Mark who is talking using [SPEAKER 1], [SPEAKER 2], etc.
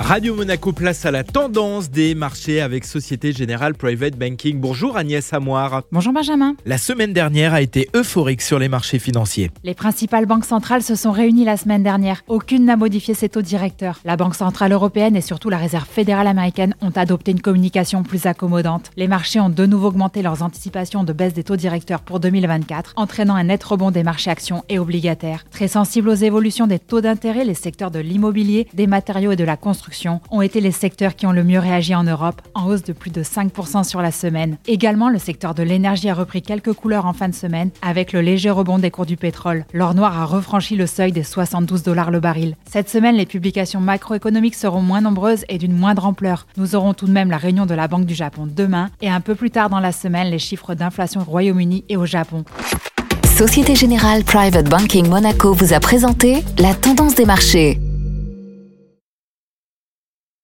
[SPEAKER 1] Radio Monaco place à la tendance des marchés avec Société Générale Private Banking. Bonjour Agnès Amoir.
[SPEAKER 2] Bonjour Benjamin.
[SPEAKER 1] La semaine dernière a été euphorique sur les marchés financiers.
[SPEAKER 2] Les principales banques centrales se sont réunies la semaine dernière. Aucune n'a modifié ses taux directeurs. La Banque Centrale Européenne et surtout la Réserve fédérale américaine ont adopté une communication plus accommodante. Les marchés ont de nouveau augmenté leurs anticipations de baisse des taux directeurs pour 2024, entraînant un net rebond des marchés actions et obligataires. Très sensibles aux évolutions des taux d'intérêt, les secteurs de l'immobilier, des matériaux et de la ont été les secteurs qui ont le mieux réagi en Europe, en hausse de plus de 5% sur la semaine. Également, le secteur de l'énergie a repris quelques couleurs en fin de semaine, avec le léger rebond des cours du pétrole. L'or noir a refranchi le seuil des 72 dollars le baril. Cette semaine, les publications macroéconomiques seront moins nombreuses et d'une moindre ampleur. Nous aurons tout de même la réunion de la Banque du Japon demain et un peu plus tard dans la semaine, les chiffres d'inflation au Royaume-Uni et au Japon.
[SPEAKER 3] Société Générale Private Banking Monaco vous a présenté la tendance des marchés.